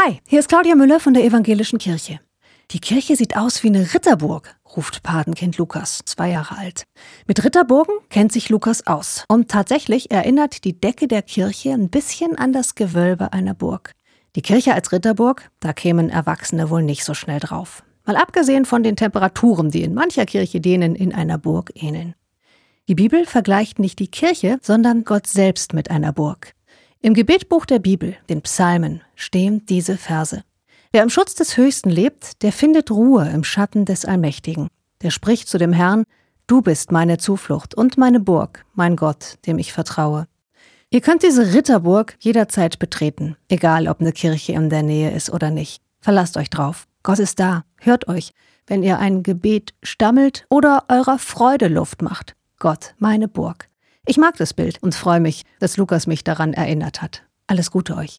Hi, hier ist Claudia Müller von der Evangelischen Kirche. Die Kirche sieht aus wie eine Ritterburg, ruft Patenkind Lukas, zwei Jahre alt. Mit Ritterburgen kennt sich Lukas aus. Und tatsächlich erinnert die Decke der Kirche ein bisschen an das Gewölbe einer Burg. Die Kirche als Ritterburg, da kämen Erwachsene wohl nicht so schnell drauf. Mal abgesehen von den Temperaturen, die in mancher Kirche denen in einer Burg ähneln. Die Bibel vergleicht nicht die Kirche, sondern Gott selbst mit einer Burg. Im Gebetbuch der Bibel, den Psalmen, stehen diese Verse. Wer im Schutz des Höchsten lebt, der findet Ruhe im Schatten des Allmächtigen. Der spricht zu dem Herrn, Du bist meine Zuflucht und meine Burg, mein Gott, dem ich vertraue. Ihr könnt diese Ritterburg jederzeit betreten, egal ob eine Kirche in der Nähe ist oder nicht. Verlasst euch drauf. Gott ist da. Hört euch, wenn ihr ein Gebet stammelt oder eurer Freude Luft macht. Gott, meine Burg. Ich mag das Bild und freue mich, dass Lukas mich daran erinnert hat. Alles Gute euch.